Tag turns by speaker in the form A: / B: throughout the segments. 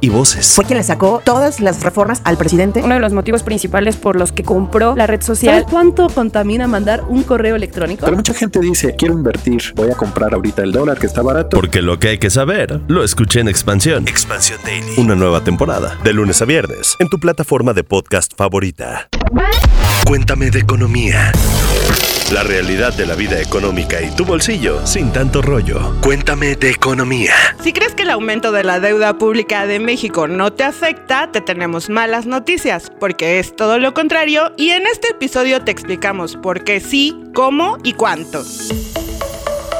A: y voces.
B: Fue quien le sacó todas las reformas al presidente.
C: Uno de los motivos principales por los que compró la red social.
D: ¿Sabes cuánto contamina mandar un correo electrónico?
E: Pero mucha gente dice, quiero invertir, voy a comprar ahorita el dólar que está barato.
A: Porque lo que hay que saber, lo escuché en Expansión. Expansión Daily. Una nueva temporada, de lunes a viernes, en tu plataforma de podcast favorita. Cuéntame de economía. La realidad de la vida económica y tu bolsillo sin tanto rollo. Cuéntame de economía.
F: Si crees que el aumento de la deuda pública de México no te afecta, te tenemos malas noticias, porque es todo lo contrario y en este episodio te explicamos por qué sí, cómo y cuánto.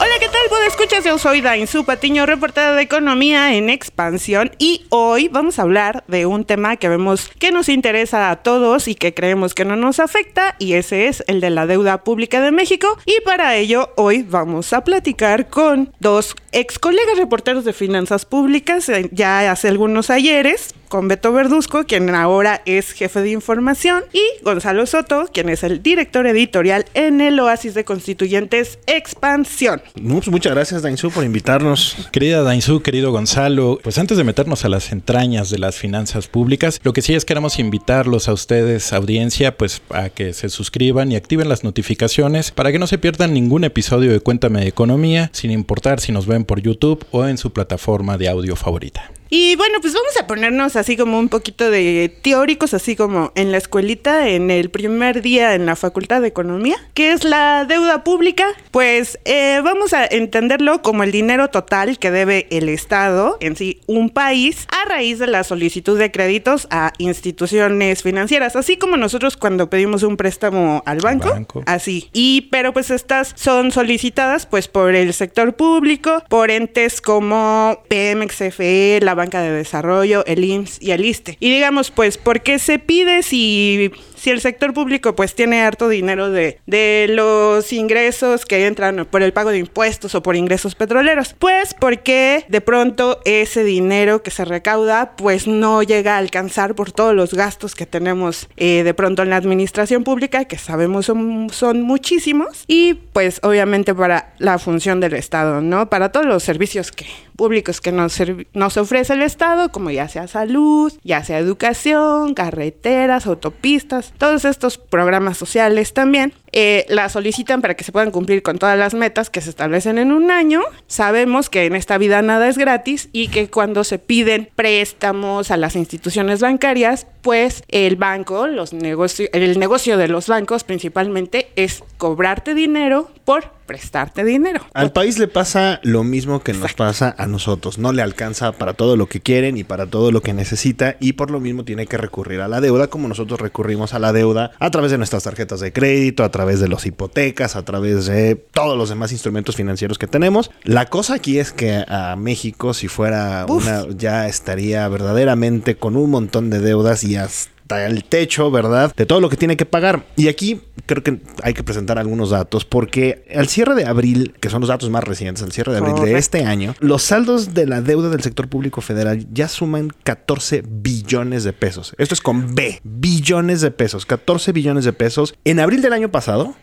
F: Hola, ¿qué tal? ¿Puedo escuchas? Yo soy Dainzu Patiño, reportera de Economía en Expansión y hoy vamos a hablar de un tema que vemos que nos interesa a todos y que creemos que no nos afecta y ese es el de la deuda pública de México y para ello hoy vamos a platicar con dos ex colegas reporteros de finanzas públicas eh, ya hace algunos ayeres con Beto Verduzco, quien ahora es jefe de información, y Gonzalo Soto, quien es el director editorial en el Oasis de Constituyentes Expansión.
G: Pues muchas gracias, Dainzú, por invitarnos.
H: Querida Dainzú, querido Gonzalo, pues antes de meternos a las entrañas de las finanzas públicas, lo que sí es queremos invitarlos a ustedes, audiencia, pues a que se suscriban y activen las notificaciones para que no se pierdan ningún episodio de Cuéntame de Economía, sin importar si nos ven por YouTube o en su plataforma de audio favorita.
F: Y bueno, pues vamos a ponernos así como un poquito de teóricos, así como en la escuelita, en el primer día en la Facultad de Economía, que es la deuda pública. Pues eh, vamos a entenderlo como el dinero total que debe el Estado, en sí, un país, a raíz de la solicitud de créditos a instituciones financieras, así como nosotros cuando pedimos un préstamo al banco,
H: banco.
F: así. Y pero pues estas son solicitadas pues por el sector público, por entes como PMXFE, la Banca de Desarrollo, el IMSS y el ISTE. Y digamos, pues, ¿por qué se pide si, si el sector público pues tiene harto dinero de, de los ingresos que entran por el pago de impuestos o por ingresos petroleros? Pues porque de pronto ese dinero que se recauda pues no llega a alcanzar por todos los gastos que tenemos eh, de pronto en la administración pública, que sabemos son, son muchísimos, y pues obviamente para la función del Estado, ¿no? Para todos los servicios que públicos que nos, nos ofrece el Estado, como ya sea salud, ya sea educación, carreteras, autopistas, todos estos programas sociales también. Eh, la solicitan para que se puedan cumplir con todas las metas que se establecen en un año. Sabemos que en esta vida nada es gratis y que cuando se piden préstamos a las instituciones bancarias, pues el banco, los negocio- el negocio de los bancos principalmente es cobrarte dinero por prestarte dinero.
G: Al país le pasa lo mismo que nos pasa a nosotros. No le alcanza para todo lo que quieren y para todo lo que necesita y por lo mismo tiene que recurrir a la deuda como nosotros recurrimos a la deuda a través de nuestras tarjetas de crédito, a través de las hipotecas, a través de todos los demás instrumentos financieros que tenemos. La cosa aquí es que a México si fuera
F: Uf.
G: una ya estaría verdaderamente con un montón de deudas y hasta el techo, ¿verdad? De todo lo que tiene que pagar. Y aquí creo que hay que presentar algunos datos porque al cierre de abril, que son los datos más recientes, al cierre de abril de este año, los saldos de la deuda del sector público federal ya suman 14 billones de pesos. Esto es con B, billones de pesos, 14 billones de pesos. En abril del año pasado,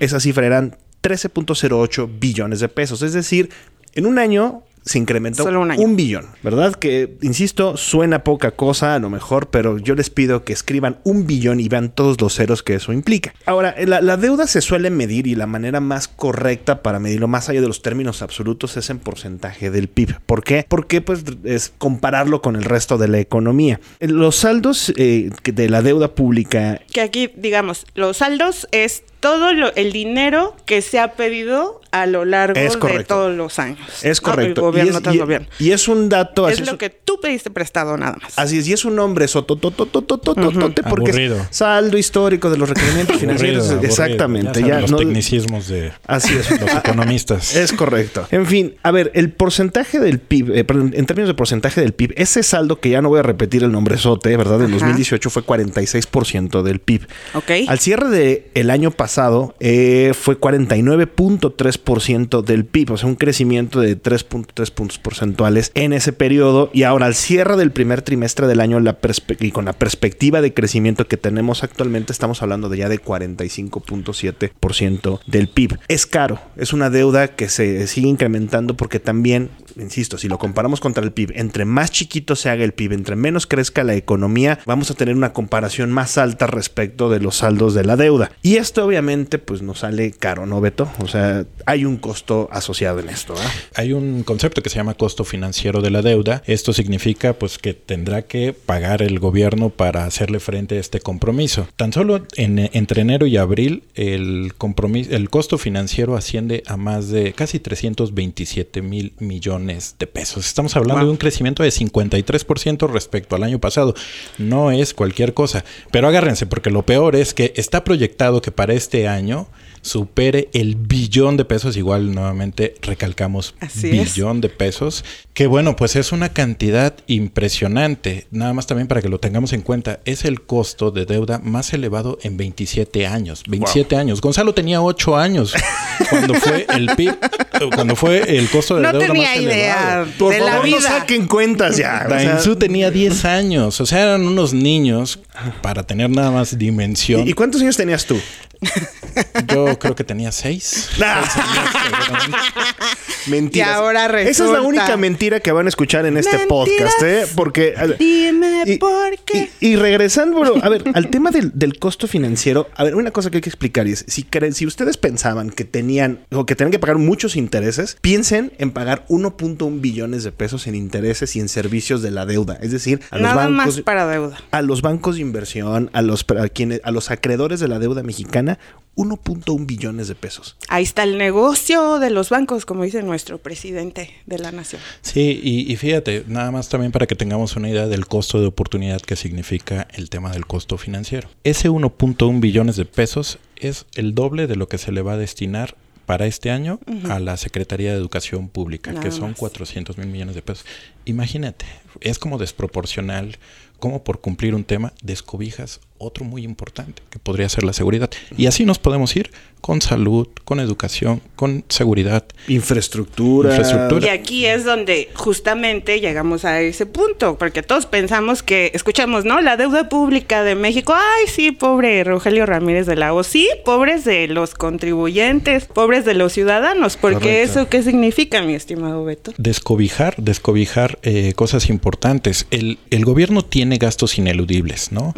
G: esa cifra eran 13.08 billones de pesos. Es decir, en un año se incrementó
F: Solo un año.
G: billón, ¿verdad? Que, insisto, suena poca cosa a lo mejor, pero yo les pido que escriban un billón y vean todos los ceros que eso implica. Ahora, la, la deuda se suele medir y la manera más correcta para medirlo, más allá de los términos absolutos, es en porcentaje del PIB. ¿Por qué? Porque pues es compararlo con el resto de la economía. Los saldos eh, de la deuda pública
F: Que aquí, digamos, los saldos es todo lo- el dinero que se ha pedido a lo largo de todos los años.
G: es
F: ¿no?
G: correcto.
F: El gobierno
G: y, es,
F: tras
G: y-
F: gobierno.
G: y es un dato
F: Es
G: así
F: lo que tú pediste prestado nada más.
G: Así es, y es un nombre sotototototototote porque
H: Aburrido.
G: es saldo histórico de los requerimientos financieros.
H: Aburrido, aburrido.
G: Exactamente,
H: Ya los
G: no-
H: tecnicismos de
G: Así es.
H: los economistas.
G: Es correcto. En fin, a ver, el porcentaje del PIB, eh, perdón, en términos de porcentaje del PIB, ese saldo que ya no voy a repetir el nombre sote, ¿verdad? En
F: Ajá.
G: 2018 fue 46% del PIB.
F: Ok.
G: Al cierre del año pasado eh, fue 49.3% del PIB, o sea, un crecimiento de 3.3 puntos porcentuales en ese periodo. Y ahora Ahora, al cierre del primer trimestre del año y con la perspectiva de crecimiento que tenemos actualmente, estamos hablando de ya de 45.7% del PIB. Es caro, es una deuda que se sigue incrementando porque también, insisto, si lo comparamos contra el PIB, entre más chiquito se haga el PIB, entre menos crezca la economía, vamos a tener una comparación más alta respecto de los saldos de la deuda. Y esto obviamente pues nos sale caro, ¿no, Beto? O sea, hay un costo asociado en esto.
H: Hay un concepto que se llama costo financiero de la deuda. Esto significa pues que tendrá que pagar el gobierno para hacerle frente a este compromiso. Tan solo entre enero y abril el compromiso, el costo financiero asciende a más de casi 327 mil millones de pesos. Estamos hablando de un crecimiento de 53% respecto al año pasado. No es cualquier cosa. Pero agárrense, porque lo peor es que está proyectado que para este año supere el billón de pesos, igual nuevamente recalcamos billón de pesos, que bueno, pues es una cantidad impresionante, nada más también para que lo tengamos en cuenta, es el costo de deuda más elevado en 27 años, 27 años. Gonzalo tenía 8 años cuando fue el PIB, cuando fue el costo de deuda más elevado.
G: Por de la vida. no saquen cuentas ya.
H: Dainzú tenía 10 años, o sea, eran unos niños para tener nada más dimensión.
G: ¿Y cuántos años tenías tú?
H: Yo creo que tenía seis.
G: Mentira. ahora Esa es la única mentira que van a escuchar en este podcast, ¿eh? Porque.
F: Dime por qué.
G: Y, regresando, a ver, al tema del, costo financiero, a ver, una cosa que hay que explicar es: si, si ustedes pensaban que tenían o que tenían que pagar muchos intereses, piensen en pagar 1.1 billones de pesos en intereses y en servicios de la deuda. Es decir,
F: a los bancos. Más para deuda.
G: A los bancos de inversión, a los, a quienes, a los acreedores de la deuda mexicana, 1.1 billones de pesos.
F: Ahí está el negocio de los bancos, como dice nuestro presidente de la nación.
H: Sí, y, fíjate, nada más también para que tengamos una idea del costo de oportunidad que significa el tema del costo financiero. Ese 1.1 billones de pesos es el doble de lo que se le va a destinar para este año a la Secretaría de Educación Pública, que son 400 mil millones de pesos. Imagínate, es como desproporcional como por cumplir un tema descobijas otro muy importante, que podría ser la seguridad. Y así nos podemos ir con salud, con educación, con seguridad.
G: Infraestructura.
F: Y aquí es donde justamente llegamos a ese punto, porque todos pensamos que, escuchamos, ¿no? La deuda pública de México, ay, sí, pobre Rogelio Ramírez de la O, sí, pobres de los contribuyentes, pobres de los ciudadanos, porque eso, ¿qué significa, mi estimado Beto?
H: Descobijar, descobijar eh, cosas importantes. El, el, gobierno tiene gastos ineludibles, ¿no?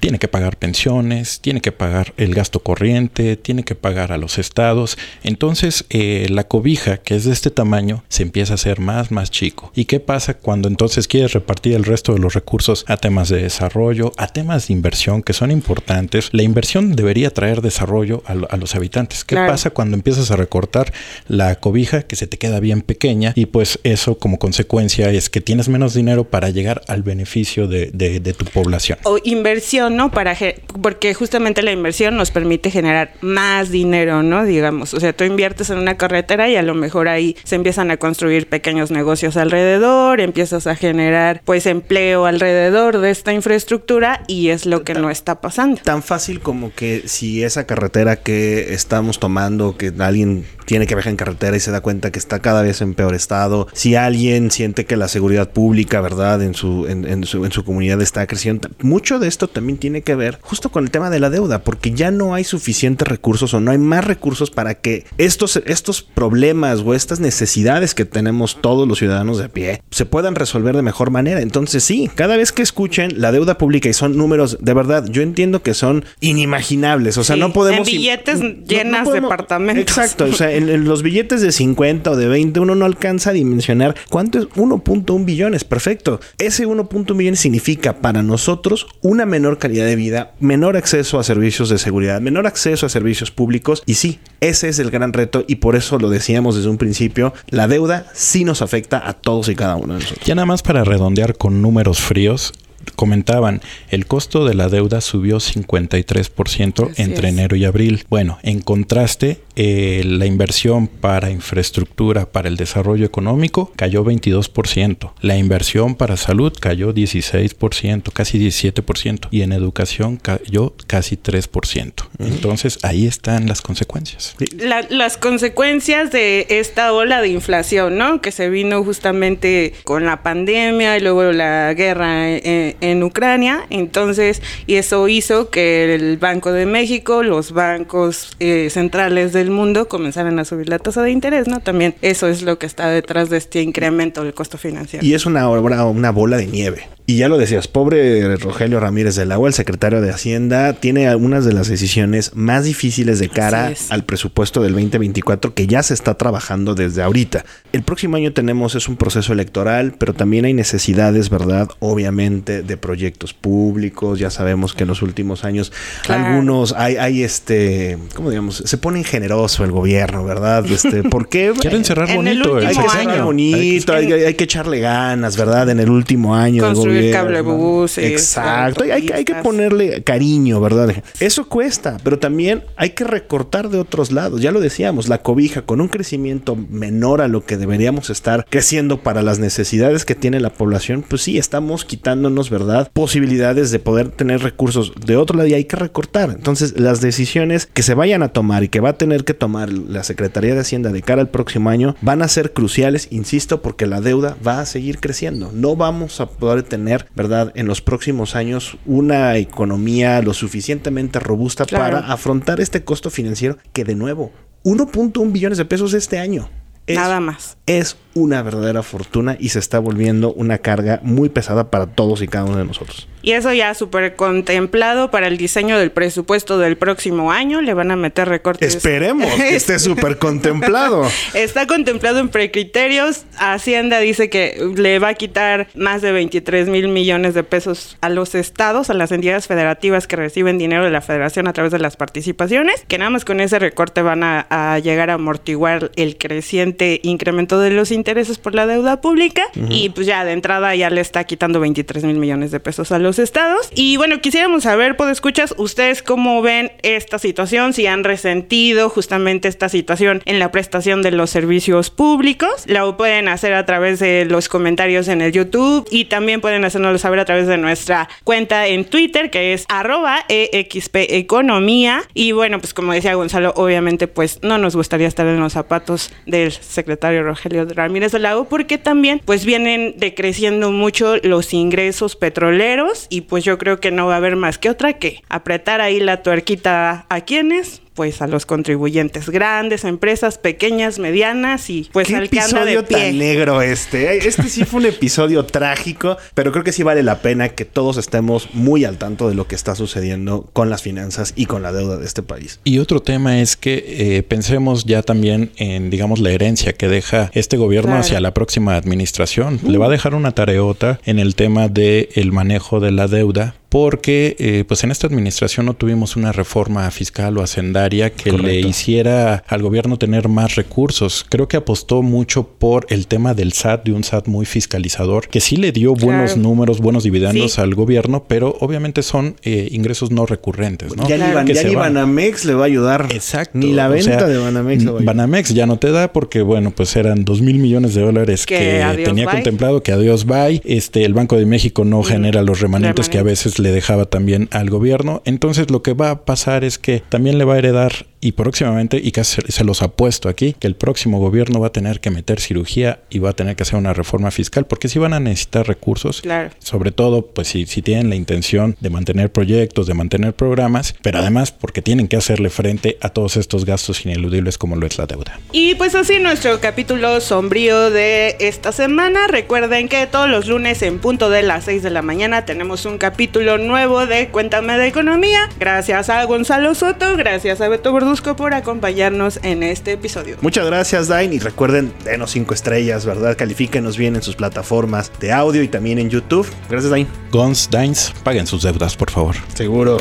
H: Tiene que pagar pensiones, tiene que pagar el gasto corriente, tiene que pagar a los estados. Entonces, eh, la cobija, que es de este tamaño, se empieza a hacer más, más chico. ¿Y qué pasa cuando entonces quieres repartir el resto de los recursos a temas de desarrollo, a temas de inversión que son importantes? La inversión debería traer desarrollo a, los habitantes. ¿Qué pasa cuando empiezas a recortar la cobija que se te queda bien pequeña? Y pues eso como consecuencia es que tienes menos dinero para llegar al beneficio de, de tu población.
F: O inversión, ¿no? Para porque justamente la inversión nos permite generar más dinero, ¿no? Digamos, o sea, tú inviertes en una carretera y a lo mejor ahí se empiezan a construir pequeños negocios alrededor, empiezas a generar pues empleo alrededor de esta infraestructura y es lo que no está pasando.
G: Tan fácil como que si esa carretera que estamos tomando, que alguien tiene que viajar en carretera y se da cuenta que está cada vez en peor estado, si alguien siente que la seguridad pública, ¿verdad?, en su, en, su, en su comunidad está creciendo, mucho de esto también tiene que ver justo con el tema de la deuda, porque ya no hay suficientes recursos o no hay más recursos para que estos, estos problemas o estas necesidades que tenemos todos los ciudadanos de pie se puedan resolver de mejor manera. Entonces sí, cada vez que escuchen la deuda pública y son números, de verdad, yo entiendo que son inimaginables, o sea, no podemos...
F: En billetes llenas de departamentos.
G: Exacto, o sea, en, los billetes de 50 o de 20 uno no alcanza a dimensionar cuánto es 1.1 billones, perfecto. Ese 1.1 billones significa para nosotros una menor calidad de vida, menor acceso a servicios de seguridad, menor acceso a servicios públicos y sí, ese es el gran reto y por eso lo decíamos desde un principio, la deuda sí nos afecta a todos y cada uno de nosotros.
H: Ya nada más para redondear con números fríos, comentaban, el costo de la deuda subió 53% entre enero y abril. Bueno, en contraste, eh, la inversión para infraestructura, para el desarrollo económico, cayó 22%. La inversión para salud cayó 16%, casi 17%. Y en educación cayó casi 3%. Entonces ahí están las consecuencias.
F: La- las consecuencias de esta ola de inflación, ¿no? Que se vino justamente con la pandemia y luego la guerra en, en Ucrania. Entonces, y eso hizo que el Banco de México, los bancos eh, centrales del mundo comenzaran a subir la tasa de interés, ¿no? También eso es lo que está detrás de este incremento del costo financiero.
G: Y es una obra, una bola de nieve. Y ya lo decías, pobre Rogelio Ramírez del Agua, el secretario de Hacienda, tiene algunas de las decisiones más difíciles de cara al presupuesto del 2024 que ya se está trabajando desde ahorita. El próximo año tenemos es un proceso electoral, pero también hay necesidades, ¿verdad? Obviamente de proyectos públicos. Ya sabemos que en los últimos años
F: Claro.
G: algunos hay, hay este, ¿cómo digamos? Se ponen generoso el gobierno, ¿verdad? Este, ¿por qué?
H: Quieren cerrar
F: En el
H: bonito el,
G: Hay que
F: año.
G: cerrar bonito, hay, hay- hay que echarle ganas, ¿verdad? En el último año.
F: Construir
G: gobierno.
F: cablebuses,
G: Exacto. Hay, hay que- ponerle cariño, ¿verdad? Eso cuesta, pero también hay que recortar de otros lados. Ya lo decíamos, la cobija con un crecimiento menor a lo que deberíamos estar creciendo para las necesidades que tiene la población, pues sí, estamos quitándonos, ¿verdad? Posibilidades de poder tener recursos de otro lado y hay que recortar. Entonces, las decisiones que se vayan a tomar y que va a tener que tomar la Secretaría de Hacienda de cara al próximo año van a ser cruciales, insisto, porque la deuda va a seguir creciendo. No vamos a poder tener, ¿verdad?, en los próximos años una economía lo suficientemente robusta
F: Claro.
G: para afrontar este costo financiero que de nuevo, 1.1 billones de pesos este año. Es
F: Nada más.
G: es una verdadera fortuna y se está volviendo una carga muy pesada para todos y cada uno de nosotros.
F: Y eso ya súper contemplado para el diseño del presupuesto del próximo año. Le van a meter recortes.
G: Esperemos que esté súper contemplado.
F: Está contemplado en precriterios. Hacienda dice que le va a quitar más de 23 mil millones de pesos a los estados, a las entidades federativas que reciben dinero de la federación a través de las participaciones, que nada más con ese recorte van a, a llegar a amortiguar el creciente incremento de los intereses por la deuda pública. Y pues ya de entrada ya le está quitando 23 mil millones de pesos a los estados. Y bueno, quisiéramos saber, pues escuchas, ustedes cómo ven esta situación, si han resentido justamente esta situación en la prestación de los servicios públicos. Lo pueden hacer a través de los comentarios en el YouTube y también pueden hacérnoslo saber a través de nuestra cuenta en Twitter que es arroba EXP Economía. Y bueno, pues como decía Gonzalo, obviamente pues no nos gustaría estar en los zapatos del secretario Rogelio Ramírez de Lago porque también pues vienen decreciendo mucho los ingresos petroleros y pues yo creo que no va a haber más que otra que apretar ahí la tuerquita a quienes pues a los contribuyentes grandes, empresas pequeñas, medianas y pues
G: Qué
F: al que anda de
G: episodio tan
F: pie.
G: negro este. Este sí fue un episodio trágico, pero creo que sí vale la pena que todos estemos muy al tanto de lo que está sucediendo con las finanzas y con la deuda de este país.
H: Y otro tema es que eh, pensemos ya también en, digamos, la herencia que deja este gobierno
F: Claro.
H: hacia la próxima administración. Le va a dejar una tareota en el tema del el manejo de la deuda. Porque eh, pues en esta administración no tuvimos una reforma fiscal o hacendaria que le hiciera al gobierno tener más recursos. Creo que apostó mucho por el tema del SAT, de un SAT muy fiscalizador, que sí le dio buenos números, buenos dividendos
F: Sí.
H: al gobierno, pero obviamente son eh, ingresos no recurrentes, ¿no?
G: Ya ni,
F: Claro.
H: Que
G: ya ni
H: van.
G: Banamex le va a ayudar.
H: Exacto.
G: Ni la
H: o
G: venta
H: sea,
G: de Banamex le va a ayudar.
H: Banamex ya no te da porque, bueno, pues eran dos mil millones de dólares
F: Que
H: tenía
F: bye.
H: contemplado que adiós bye. Este, el Banco de México no
F: Mm,
H: genera los remanentes que a
F: remanentes.
H: veces le dejaba también al gobierno. Entonces, lo que va a pasar es que también le va a heredar y próximamente, y casi se- los apuesto aquí, que el próximo gobierno va a tener que meter cirugía y va a tener que hacer una reforma fiscal porque sí van a necesitar recursos.
F: Claro.
H: Sobre todo, pues si, si tienen la intención de mantener proyectos, de mantener programas, pero además porque tienen que hacerle frente a todos estos gastos ineludibles como lo es la deuda.
F: Y pues así nuestro capítulo sombrío de esta semana. Recuerden que todos los lunes en punto de las 6 de la mañana tenemos un capítulo nuevo de Cuéntame de Economía. Gracias a Gonzalo Soto, gracias a Beto Verduzco por acompañarnos en este episodio.
G: Muchas gracias, Dain. Y recuerden, denos cinco estrellas, ¿verdad? Califíquenos bien en sus plataformas de audio y también en YouTube. Gracias, Dain.
H: Gons, Dines, paguen sus deudas, por favor.
G: Seguro.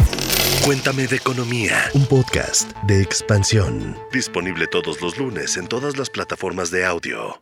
A: Cuéntame de Economía, un podcast de expansión. Disponible todos los lunes en todas las plataformas de audio.